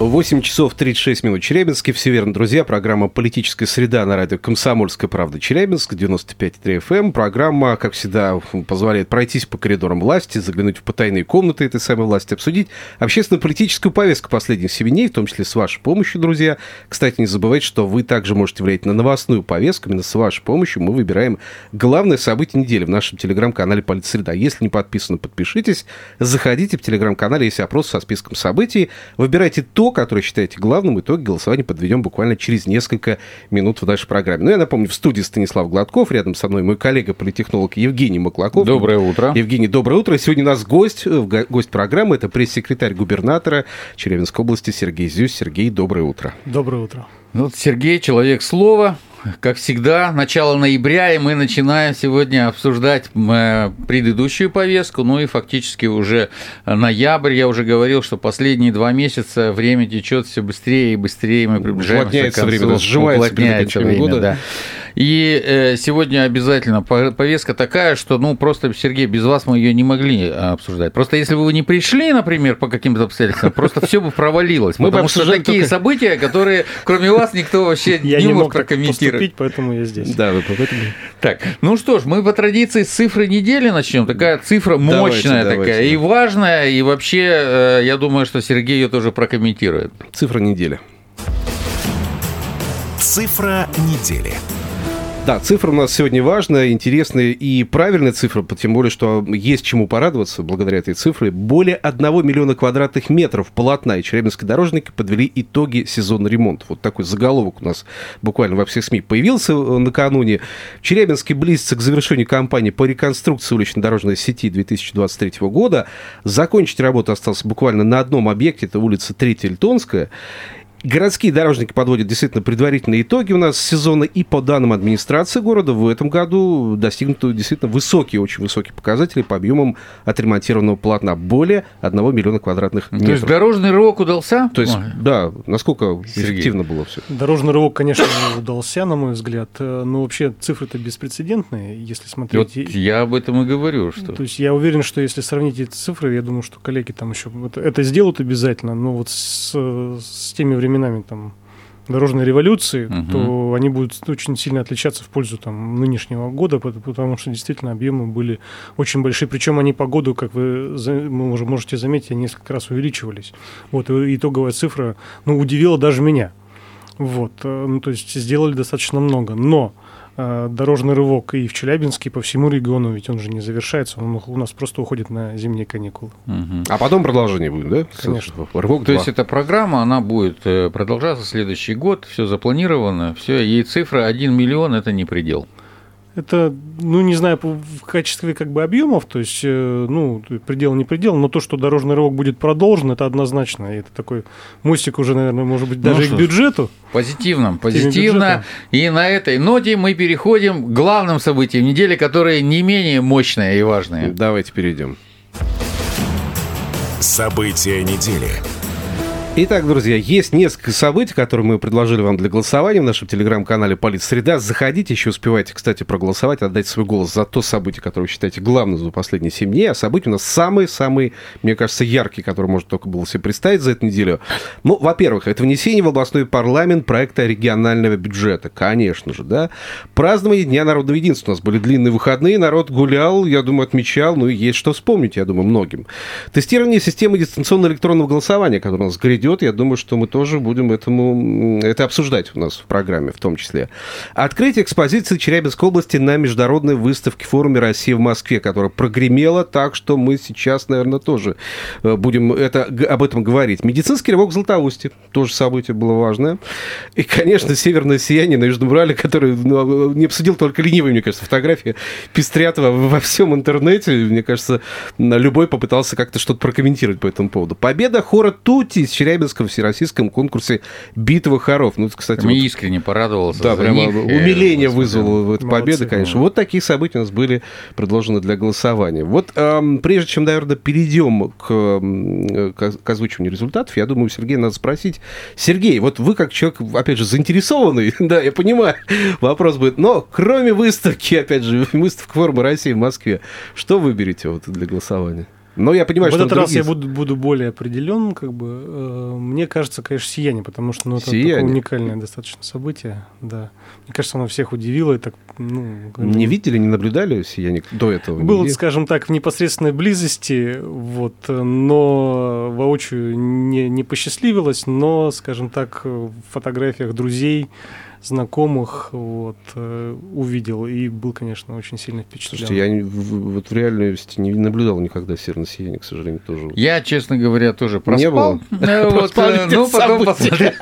8 часов 36 минут Челябинске. Все верно, друзья. Программа «Политическая среда» на радио «Комсомольская правда» Челябинск, 95,3 FM. Эм. Программа, как всегда, позволяет пройтись по коридорам власти, заглянуть в потайные комнаты этой самой власти, обсудить общественно-политическую повестку последних 7 дней, в том числе с вашей помощью, друзья. Кстати, не забывайте, что вы также можете влиять на новостную повестку. Именно с вашей помощью мы выбираем главное событие недели в нашем телеграм-канале «Политсреда». Если не подписаны, подпишитесь. Заходите в телеграм-канале, есть опрос со списком событий. Выбирайте то, который считаете главным, итоги голосования подведем буквально через несколько минут в нашей программе. Ну, я напомню, в студии Станислав Гладков, рядом со мной мой коллега, политехнолог Евгений Маклаков. Доброе утро. Евгений, доброе утро. Сегодня у нас гость, э, гость программы, это пресс-секретарь губернатора Челябинской области Сергей Зюс. Сергей, доброе утро. Доброе утро. Вот Сергей, человек слова, как всегда, начало ноября, и мы начинаем сегодня обсуждать э, предыдущую повестку, ну и фактически уже ноябрь. Я уже говорил, что последние два месяца время течет все быстрее и быстрее, мы приближаемся к концу. время, сжимается время, года. Да. И э, сегодня обязательно повестка такая, что, ну, просто, Сергей, без вас мы ее не могли обсуждать. Просто если бы вы не пришли, например, по каким-то обстоятельствам, просто все бы провалилось. Мы потому что такие события, которые, кроме вас, никто вообще не мог прокомментировать. поэтому я здесь. Да, вы поэтому. Так, ну что ж, мы по традиции с цифры недели начнем. Такая цифра мощная такая и важная, и вообще, э, я думаю, что Сергей ее тоже прокомментирует. Цифра недели. Цифра недели. Да, цифра у нас сегодня важная, интересная и правильная цифра, тем более, что есть чему порадоваться благодаря этой цифре. Более 1 миллиона квадратных метров полотна и челябинские дорожники подвели итоги сезона ремонта. Вот такой заголовок у нас буквально во всех СМИ появился э, накануне. Челябинский близится к завершению кампании по реконструкции улично-дорожной сети 2023 года. Закончить работу осталось буквально на одном объекте, это улица Третья Эльтонская. Городские дорожники подводят действительно предварительные итоги у нас сезона, и по данным администрации города в этом году достигнуты действительно высокие, очень высокие показатели по объемам отремонтированного полотна. Более 1 миллиона квадратных метров. То есть дорожный рывок удался? То есть, Ой. да, насколько Сергей. эффективно было все. Дорожный рывок, конечно, удался, на мой взгляд. Но вообще цифры-то беспрецедентные, если смотреть. Вот я об этом и говорю. Что... То есть я уверен, что если сравнить эти цифры, я думаю, что коллеги там еще это, это сделают обязательно, но вот с, с теми временами, временами там дорожной революции, угу. то они будут очень сильно отличаться в пользу там, нынешнего года, потому что действительно объемы были очень большие. Причем они по году, как вы уже можете заметить, несколько раз увеличивались. Вот, итоговая цифра ну, удивила даже меня. Вот, э, ну, то есть сделали достаточно много. Но дорожный рывок и в Челябинске, и по всему региону, ведь он же не завершается, он у нас просто уходит на зимние каникулы. Угу. А потом продолжение будет, да? Конечно. Рывок 2. То есть эта программа, она будет э, продолжаться следующий год, все запланировано, все, ей цифра 1 миллион – это не предел. Это, ну, не знаю, в качестве как бы объемов, то есть, э, ну, предел не предел, но то, что дорожный рывок будет продолжен, это однозначно. И это такой мостик уже, наверное, может быть, даже ну, и к бюджету. Позитивно, позитивно. И на этой ноте мы переходим к главным событиям недели, которые не менее мощные и важные. Давайте перейдем. События недели. Итак, друзья, есть несколько событий, которые мы предложили вам для голосования в нашем телеграм-канале «Политсреда». Заходите, еще успевайте, кстати, проголосовать, отдать свой голос за то событие, которое вы считаете главным за последние 7 дней. А события у нас самые-самые, мне кажется, яркие, которые можно только было себе представить за эту неделю. Ну, во-первых, это внесение в областной парламент проекта регионального бюджета, конечно же, да. Празднование Дня народного единства. У нас были длинные выходные, народ гулял, я думаю, отмечал, ну и есть что вспомнить, я думаю, многим. Тестирование системы дистанционного электронного голосования, которое у нас идет, я думаю, что мы тоже будем этому, это обсуждать у нас в программе в том числе. Открытие экспозиции Челябинской области на международной выставке форуме России в Москве, которая прогремела так, что мы сейчас, наверное, тоже э, будем это, об этом говорить. Медицинский рывок в Златоусте. Тоже событие было важное. И, конечно, северное сияние на Южном Урале, который ну, не обсудил только ленивый, мне кажется, фотография Пестрятова во всем интернете. Мне кажется, любой попытался как-то что-то прокомментировать по этому поводу. Победа хора Тути Челябинской Челябинском всероссийском конкурсе «Битва хоров». Ну, кстати, Мы вот, искренне порадовался да, прямо них. Э, умиление Господи. вызвала эта победа, конечно. Вот такие события у нас были предложены для голосования. Вот эм, прежде чем, наверное, перейдем к, к, к озвучиванию результатов, я думаю, Сергея надо спросить. Сергей, вот вы как человек, опять же, заинтересованный, да, я понимаю, вопрос будет, но кроме выставки, опять же, выставка формы России в Москве, что выберете вот для голосования? Но я понимаю, в что этот раз другие- я буду, буду более определен, как бы. Э, Мне кажется, конечно, сияние, потому что ну, это «Сияние». такое уникальное достаточно событие. Да. Мне кажется, оно всех удивило. И так, ну, как не видели, не наблюдали сияние до этого? Был, Нигде? скажем так, в непосредственной близости, вот, но воочию не, не посчастливилось, но, скажем так, в фотографиях друзей, знакомых вот, э, увидел и был, конечно, очень сильно впечатлен. Слушайте, я не- в- вот в реальности не наблюдал никогда северное сияние, к сожалению, тоже. Я, честно говоря, тоже проспал. было? Э, вот, э, Ну, потом посмотрел.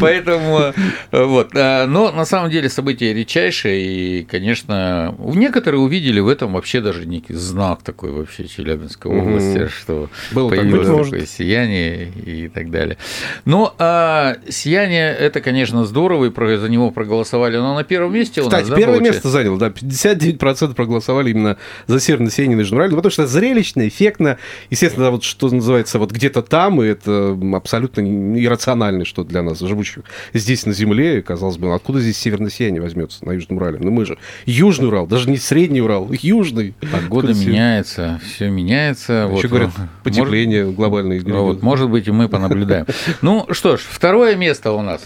Поэтому, э, вот. Но на самом деле событие редчайшее, и, конечно, некоторые увидели в этом вообще даже некий знак такой вообще Челябинской области, что Было такое, появилось такое сияние и так далее. Но а, сияние это, конечно, здорово, и за него проголосовали, но на первом месте у нас. Кстати, да, первое получается? место занял, да, 59% проголосовали именно за северное сияние на Южном Урале, ну, потому что зрелищно, эффектно, естественно, да, вот что называется, вот где-то там, и это абсолютно иррационально, что для нас, живущих здесь на земле, и, казалось бы, ну, откуда здесь северное сияние возьмется на Южном Урале? Ну, мы же Южный Урал, даже не Средний Урал, Южный. Погода Откуда меняется, все меняется. Еще вот, говорят, может- потепление глобальное. Ну, вот, может быть, и мы понаблюдаем. Ну что ж, второе место у нас.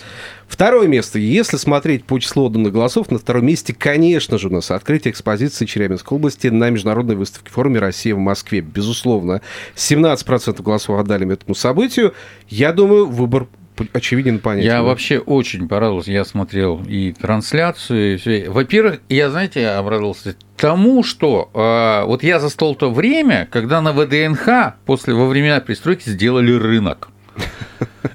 Второе место. Если смотреть по числу отданных голосов, на втором месте, конечно же, у нас открытие экспозиции Челябинской области на международной выставке форуме «Россия в Москве». Безусловно, 17% голосов отдали этому событию. Я думаю, выбор очевиден понятен. Я вообще очень порадовался. Я смотрел и трансляцию, и. Во-первых, я, знаете, обрадовался тому, что э, вот я застал то время, когда на ВДНХ после, во времена пристройки сделали рынок.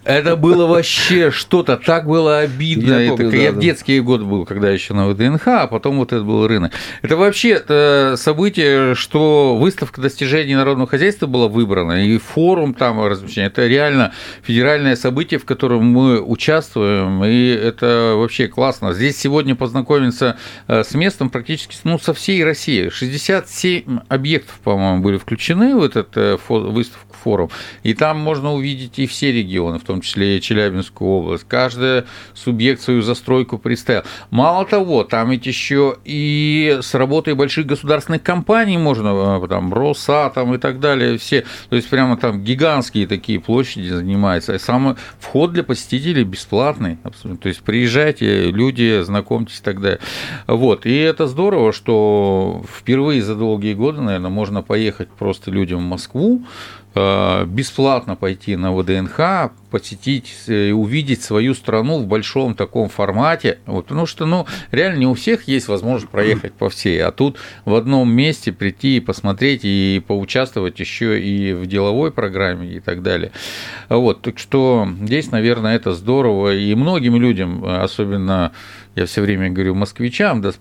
Это было вообще что-то, так было обидно. Я помню, Это- да, я да. в детские годы был, когда еще на ВДНХ, а потом вот это был рынок. Это вообще это событие, что выставка достижений народного хозяйства была выбрана, и форум там размещения. Это реально федеральное событие, в котором мы участвуем, и это вообще классно. Здесь сегодня познакомиться э, с местом практически ну, со всей России. 67 объектов, по-моему, были включены в этот э, выставку форум, и там можно увидеть и все регионы, в том числе и Челябинскую область. Каждый субъект свою застройку представил. Мало того, там ведь еще и с работой больших государственных компаний можно, э, там, Росатом и так далее, все, то есть прямо там гигантские такие площади занимаются. И сам вход для посетителей бесплатный, абсолютно. То есть приезжайте, люди, знакомьтесь и так далее. Вот, и это здорово, что впервые за долгие годы, наверное, можно поехать просто людям в Москву, э, бесплатно пойти на ВДНХ, посетить э, увидеть свою страну в большом таком формате. Вот, потому что, ну, реально не у всех есть возможность проехать по всей, а тут в одном месте прийти и посмотреть и поучаствовать еще и в деловой программе и так далее. Вот, так что здесь, наверное, это здорово, и многим людям, особенно я все время говорю москвичам, да, с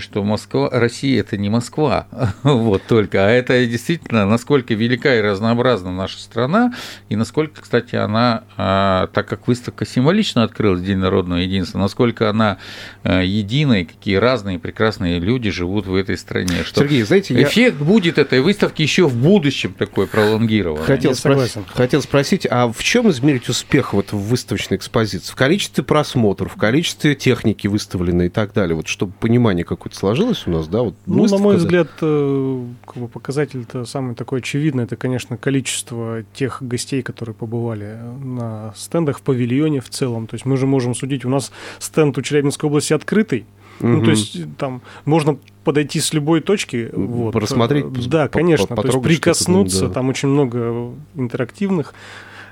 что Москва, Россия это не Москва, вот только, а это действительно, насколько велика и разнообразна наша страна, и насколько, кстати, она, так как выставка символично открылась День народного единства, насколько она а, едина, и какие разные прекрасные люди живут в этой стране. Что Сергей, знаете, я эффект будет этой выставки еще в будущем такой пролонгированный. хотел, Я спрос- согласен. хотел спросить, а в чем измерить успех вот в выставочной экспозиции? В количестве просмотров, в количестве техники выставленной и так далее? Вот чтобы понимание какое-то сложилось у нас, да? Вот Ну, на мой взгляд, э, как бы показатель-то самый такой очевидный, это, конечно, количество тех гостей, которые побывали на стендах в павильоне в целом. То есть мы же можем судить, у нас стенд у Челябинской области открытый, ну, Мгм. то есть там можно подойти с любой точки. Вот. Рассмотреть, Э, Да, по- конечно. то есть прикоснуться, да. там очень много интерактивных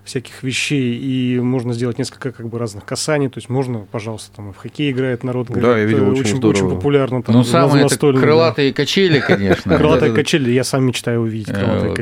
всяких вещей, и можно сделать несколько как бы разных касаний, то есть можно, пожалуйста, там и в хоккей играет народ, Да, говорят, я видел, э, очень очень, здорово. очень популярно. Там, Ну, на- самые это настольно, да. крылатые качели, конечно. Крылатые качели, я сам мечтаю увидеть Э, крылатые вот.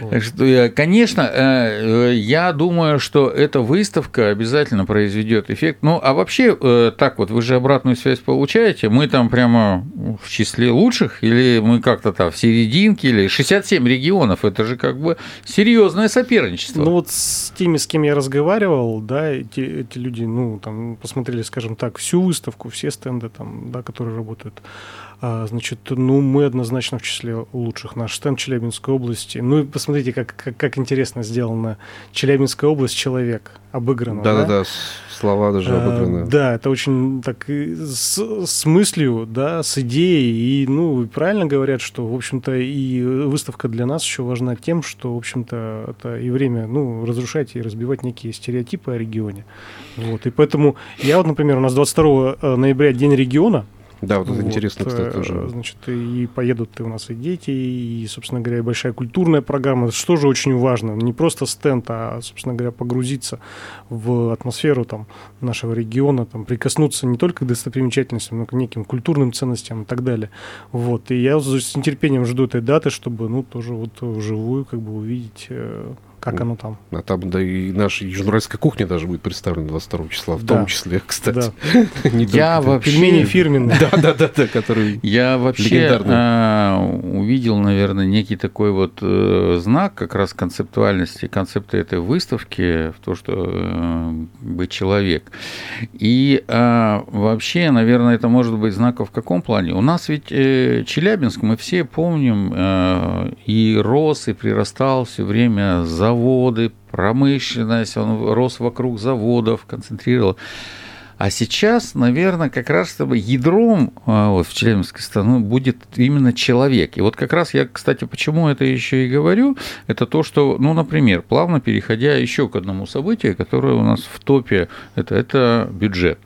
Качели. Вот. Конечно, я думаю, что эта выставка обязательно произведет эффект. Ну, а вообще, так вот, вы же обратную связь получаете. Мы там прямо в числе лучших, или мы как-то там в серединке, или 67 регионов. Это же как бы серьезное соперничество. Ну, вот с теми, с кем я разговаривал, да, эти, эти люди, ну, там, посмотрели, скажем так, всю выставку, все стенды там, да, которые работают. А, значит, ну, мы однозначно в числе лучших. Наш стенд Челябинской области. Ну, и посмотрите, как, как, как интересно сделано. Челябинская область, человек, обыграно. Да-да-да, слова даже обыграны. А, да, это очень так с, с мыслью, да, с идеей. И, ну, правильно говорят, что, в общем-то, и выставка для нас еще важна тем, что, в общем-то, это и время, ну, разрушать и разбивать некие стереотипы о регионе. Вот, и поэтому я вот, например, у нас 22 э, ноября День региона – да, вот это вот, интересно, кстати, тоже. Э, значит, и поедут и у нас и дети, и, собственно говоря, большая культурная программа, что же очень важно. Не просто стенд, а, собственно говоря, погрузиться в атмосферу там, нашего региона, там, прикоснуться не только к достопримечательностям, но к неким культурным ценностям и так далее. Вот. И я с нетерпением жду этой даты, чтобы, ну, тоже вот вживую как бы увидеть э, как оно там. А там, да, и наша южноуральская кухня даже будет представлена 22 числа, в да. том числе, кстати. Да. Я вообще... Пельмени фирменные. Да, да, да, да, которые Я вообще увидел, наверное, некий такой вот э, знак как раз концептуальности, концепта этой выставки, в то, что э, быть человек. И а, вообще, наверное, это может быть знаков в каком плане? У нас ведь э, Челябинск, мы все помним, и рос, и прирастал все время за заводы, промышленность, он рос вокруг заводов, концентрировал. А сейчас, наверное, как раз чтобы ядром а, вот, в Челябинской стране будет именно человек. И вот как раз я, кстати, почему это еще и говорю, это то, что, ну, например, плавно переходя еще к одному событию, которое у нас в топе, это, это бюджет.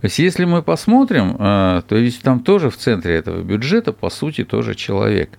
То есть, если мы посмотрим, а, то есть там тоже в центре этого бюджета, по сути, тоже человек.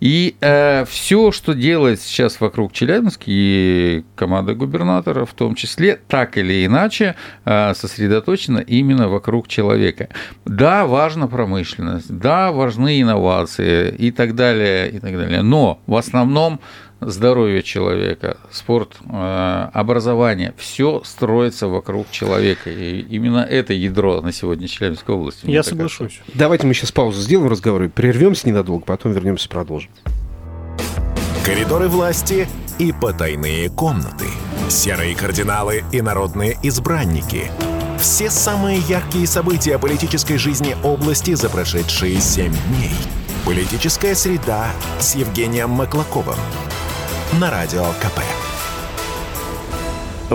И э, все, что делает сейчас вокруг Челябинска и команда губернатора, в том числе, так или иначе, э, сосредоточено именно вокруг человека. Да, важна промышленность, да, важны инновации и так далее, и так далее. Но в основном здоровье человека, спорт, э, образование, все строится вокруг человека. И именно это ядро на сегодня Челябинской области. Я соглашусь. Кажется. Давайте мы сейчас паузу сделаем в разговоре, прервемся ненадолго, потом вернемся продолжим. Коридоры власти и потайные комнаты. Серые кардиналы и народные избранники. Все самые яркие события политической жизни области за прошедшие семь дней. Политическая среда с Евгением Маклаковым на Радио КП.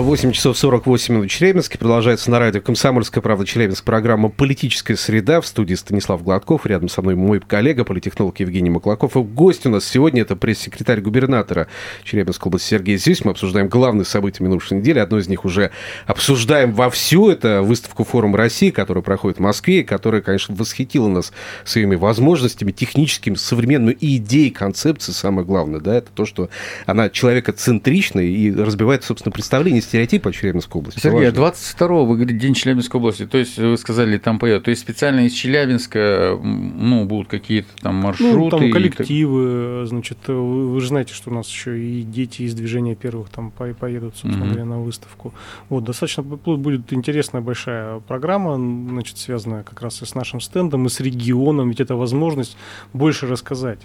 8 часов 48 минут Челябинске. Продолжается на радио «Комсомольская правда» Челябинск. Программа «Политическая среда». В студии Станислав Гладков. Рядом со мной мой коллега, политехнолог Евгений Маклаков. И гость у нас сегодня это пресс-секретарь губернатора Челябинской области Сергей Зюсь. Мы обсуждаем главные события минувшей недели. Одно из них уже обсуждаем вовсю. Это выставку «Форум России», которая проходит в Москве, и которая, конечно, восхитила нас своими возможностями техническими, современной идеей, концепцией. Самое главное, да, это то, что она человекоцентрична и разбивает, собственно, представление стереотип о Челябинской области. Сергей, 22-го, вы говорите, День Челябинской области, то есть вы сказали, там поедут, то есть специально из Челябинска, ну, будут какие-то там маршруты? Ну, там коллективы, значит, вы, вы же знаете, что у нас еще и дети из движения первых там поедут, собственно mm-hmm. говоря, на выставку. Вот, достаточно будет интересная большая программа, значит, связанная как раз и с нашим стендом, и с регионом, ведь это возможность больше рассказать.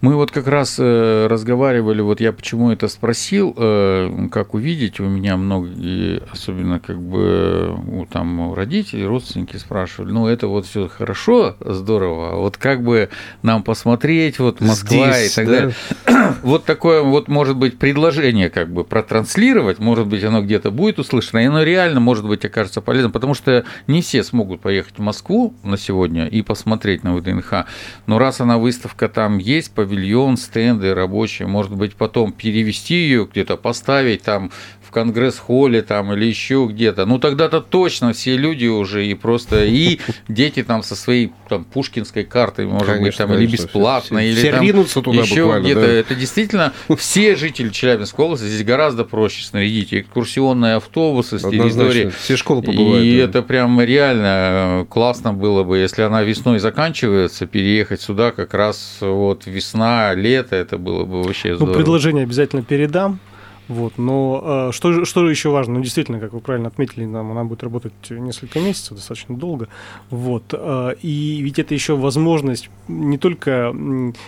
Мы вот как раз э, разговаривали, вот я почему это спросил, э, как увидеть, у меня многие, особенно как бы у там родители, родственники спрашивали, ну это вот все хорошо, здорово, а вот как бы нам посмотреть, вот Москва Здесь, и так да? далее. Вот такое вот может быть предложение как бы протранслировать, может быть оно где-то будет услышано, и оно реально может быть окажется полезным, потому что не все смогут поехать в Москву на сегодня и посмотреть на ВДНХ, но раз она выставка там есть, павильон, стенды рабочие, может быть, потом перевести ее где-то, поставить там в конгресс-холле там или еще где-то. Ну тогда-то точно все люди уже и просто и дети там со своей там пушкинской картой, может конечно, быть, там, конечно, или бесплатно, все, или все там ринутся туда еще где-то. Да. Это действительно все жители Челябинской области здесь гораздо проще снарядить экскурсионные автобусы с территории. Все школы побывают. И да. это прям реально классно было бы, если она весной заканчивается, переехать сюда как раз вот весна, лето, это было бы вообще ну, здорово. Ну, предложение обязательно передам. Вот, но э, что, что еще важно? Ну, действительно, как вы правильно отметили, нам она будет работать несколько месяцев, достаточно долго. Вот, э, и ведь это еще возможность не только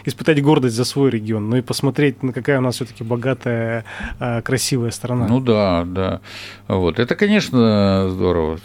испытать гордость за свой регион, но и посмотреть, на какая у нас все-таки богатая, э, красивая страна. Ну да, да. Вот, это, конечно, здорово.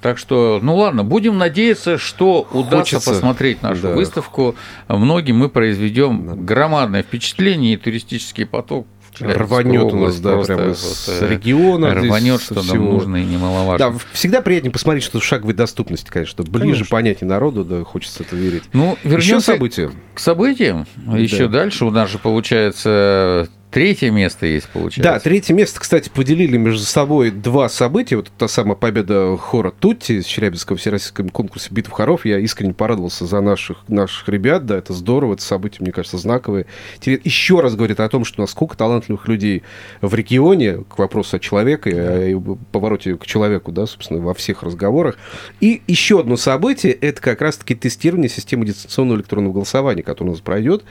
Так что, ну ладно, будем надеяться, что удастся Хочется, посмотреть нашу да. выставку. Многим мы произведем громадное впечатление и туристический поток рванет у нас, да, прямо с э, региона. Рванет, что нам нужно и немаловажно. Да, всегда приятнее посмотреть, что шаговой доступности, конечно, ближе конечно. понятие народу, да, хочется это верить. Ну, вернемся Еще события. к событиям. Еще да. дальше у нас же получается Третье место есть, получается. Да, третье место, кстати, поделили между собой два события. Вот та самая победа хора Тутти с Челябинского всероссийском конкурсе битв хоров. Я искренне порадовался за наших, наших ребят. Да, это здорово, это событие, мне кажется, знаковое. Еще раз говорит о том, что насколько талантливых людей в регионе, к вопросу о человеке, да. и повороте к человеку, да, собственно, во всех разговорах. И еще одно событие, это как раз-таки тестирование системы дистанционного электронного голосования, которое у нас пройдет.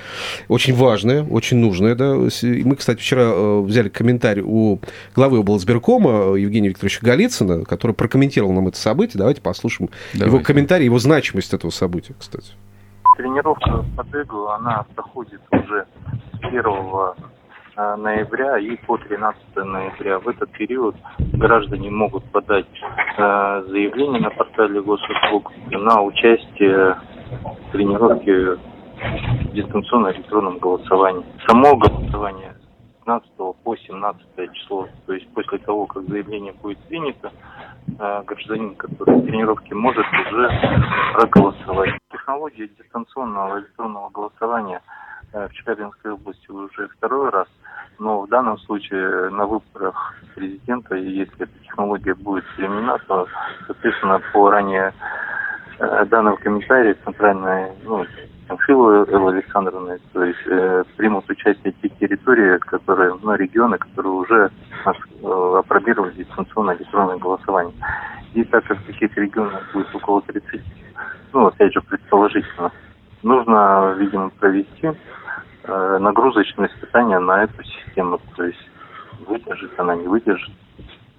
Очень важное, очень нужное, да, мы, кстати, вчера э, взяли комментарий у главы облсберкома Евгения Викторовича Голицына, который прокомментировал нам это событие. Давайте послушаем Давайте. его комментарий, его значимость этого события, кстати. Тренировка по ДЭГу, она проходит уже с 1 э, ноября и по 13 ноября. В этот период граждане могут подать э, заявление на портале госуслуг на участие в тренировке в дистанционном электронном голосовании. Само голосование 15 по 17 число. То есть после того, как заявление будет принято, э, гражданин, который в тренировке может уже проголосовать. Технология дистанционного электронного голосования э, в Челябинской области уже второй раз, но в данном случае на выборах президента, если эта технология будет применена, то, соответственно, по ранее э, данным комментарии Центральная ну, Панфилова Элла Александровна, то есть э, примут участие те территории, которые, ну, регионы, которые уже э, опробировали дистанционное электронное голосование. И так как таких регионов будет около 30, ну, опять же, предположительно, нужно, видимо, провести э, нагрузочное испытание на эту систему, то есть выдержит она, не выдержит.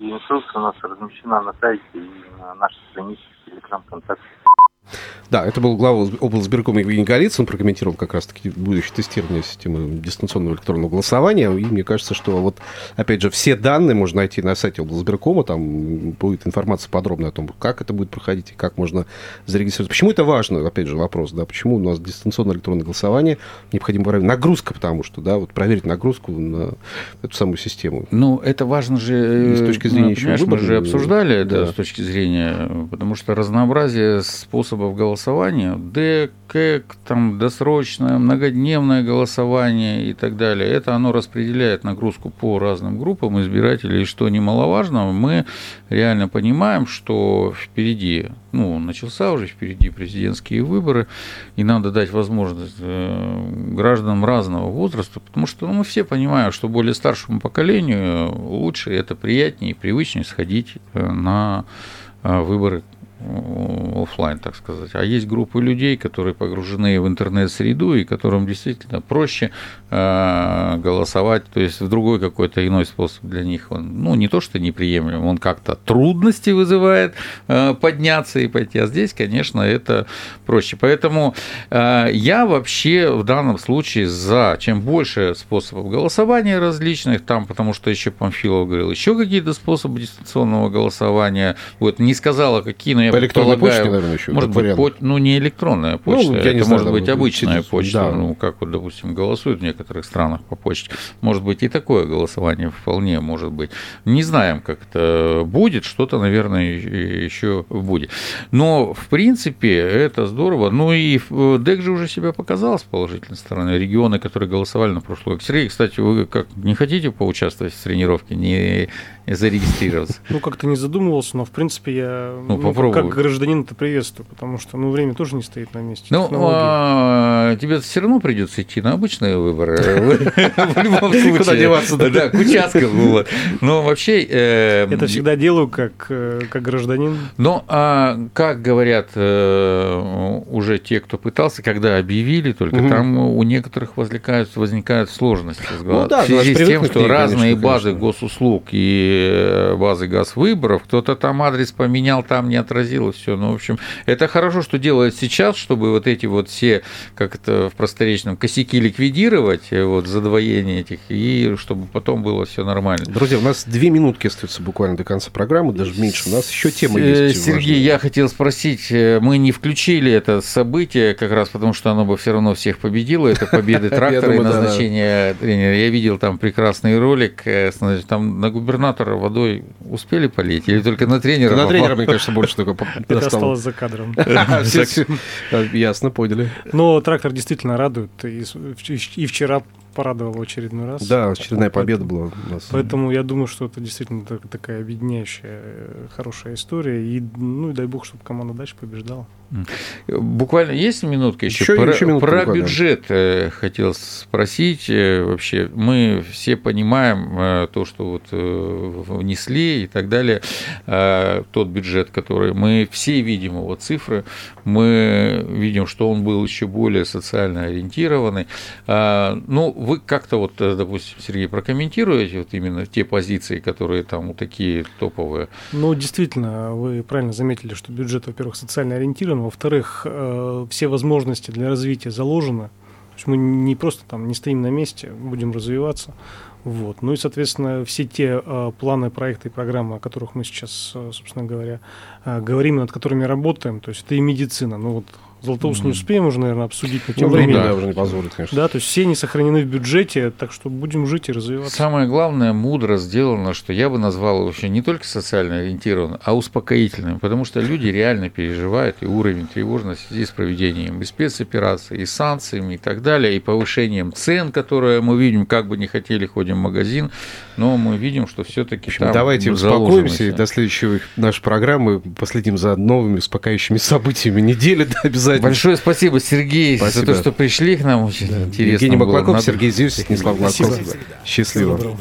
И инструкция у нас размещена на сайте и на нашей странице Telegram контакте. Да, это был глава облсбиркома Евгений Голицын, прокомментировал как раз-таки будущее тестирование системы дистанционного электронного голосования. И мне кажется, что вот, опять же, все данные можно найти на сайте облсбиркома, там будет информация подробная о том, как это будет проходить и как можно зарегистрироваться. Почему это важно, опять же, вопрос, да, почему у нас дистанционное электронное голосование необходимо проверить? Нагрузка, потому что, да, вот проверить нагрузку на эту самую систему. Ну, это важно же... И с точки зрения ну, еще выбора. Мы же обсуждали это с точки зрения, потому что разнообразие способов голосования голосования, ДК, там, досрочное, многодневное голосование и так далее, это оно распределяет нагрузку по разным группам избирателей, и что немаловажно, мы реально понимаем, что впереди, ну, начался уже впереди президентские выборы, и надо дать возможность э, гражданам разного возраста, потому что ну, мы все понимаем, что более старшему поколению лучше, это приятнее и привычнее сходить э, на э, выборы офлайн, так сказать. А есть группы людей, которые погружены в интернет-среду и которым действительно проще голосовать, то есть в другой какой-то иной способ для них. Он, ну, не то, что неприемлем, он как-то трудности вызывает э, подняться и пойти. А здесь, конечно, это проще. Поэтому э, я вообще в данном случае за чем больше способов голосования различных, там, потому что еще Памфилов говорил, еще какие-то способы дистанционного голосования. Вот не сказала, какие, но я по электронной почте, наверное, еще. Может быть, по... ну, не электронная ну, почта, ну, это знаю, может быть обычная почта, да. ну, как вот, допустим, голосуют в некоторых странах по почте. Может быть, и такое голосование вполне может быть. Не знаем, как это будет, что-то, наверное, еще будет. Но, в принципе, это здорово. Ну, и ДЭК же уже себя показал с положительной стороны. Регионы, которые голосовали на прошлый год. Сергей, кстати, вы как не хотите поучаствовать в тренировке, не зарегистрироваться? Ну, как-то не задумывался, но, в принципе, я ну, ну, как гражданин это приветствую, потому что ну, время тоже не стоит на месте. Ну, а, тебе все равно придется идти на обычные выборы. В любом случае. Куда деваться? Да, к участкам. Но вообще... Э, Это всегда делаю как, э, гражданин. Но, а, как говорят э, уже те, кто пытался, когда объявили, только там у некоторых возникают, сложности. Ну, в связи с тем, что разные базы госуслуг и базы газвыборов, кто-то там адрес поменял, там не отразилось все. Ну, в общем, это хорошо, что делают сейчас, чтобы вот эти вот все, как это в просторечном, косяки ликвидировать, вот задвоение этих, и чтобы потом было все нормально. Друзья, у нас две минутки остаются буквально до конца программы, даже меньше. У нас еще тема есть. Сергей, важная. я хотел спросить, э, мы не включили это событие как раз потому, что оно бы все равно всех победило, это победы трактора и назначение тренера. Я видел там прекрасный ролик, э, там на губернатора водой успели полить или только на тренера? На тренера, мне кажется, больше только Это осталось за кадром. Ясно, поняли. Но трактор действительно радует. И вчера порадовал в очередной раз. Да, очередная победа была у нас. Поэтому я думаю, что это действительно такая объединяющая э, хорошая история. И, ну и дай бог, чтобы команда дальше побеждала. Буквально есть минутка еще? еще про, еще минутка про бюджет э, хотел спросить. Э, вообще, мы все понимаем то, что вот внесли и так далее, тот бюджет, который мы все видим его цифры, мы видим, что он был еще более социально ориентированный. Ну, вы как-то вот, э, допустим, Сергей, прокомментируете вот именно те позиции, которые там вот такие топовые? Ну, действительно, вы правильно заметили, что бюджет, во-первых, социально ориентирован, во-вторых, э, все возможности для развития заложены. То есть мы не просто там не стоим на месте, будем развиваться. Вот. Ну и, соответственно, все те э, планы, проекты и программы, о которых мы сейчас, э, собственно говоря, э, говорим, над которыми работаем, то есть это и медицина. Ну вот Златоуст mm-hmm. не успеем уже, наверное, обсудить, но тем ну, временем. Да, уже не позволит, конечно. Да, то есть все они сохранены в бюджете, так что будем жить и развиваться. Самое главное, мудро сделано, что я бы назвал вообще не только социально ориентированным, а успокоительным, потому что люди реально переживают и уровень тревожности в связи с проведением и спецопераций, и санкциями, и так далее, и повышением цен, которые мы видим, как бы не хотели, ходим в магазин, но мы видим, что все-таки там Давайте успокоимся, до следующей нашей программы последим за новыми успокаивающими событиями недели, да, обязательно обязательно. Большое спасибо, Сергей, спасибо. за то, что пришли к нам. Очень да. интересно Евгений Маклаков, Надо... Сергей Зюс, Станислав Маклаков. Счастливо.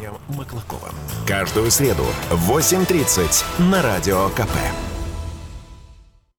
Каждую среду в 8.30 на Радио КП.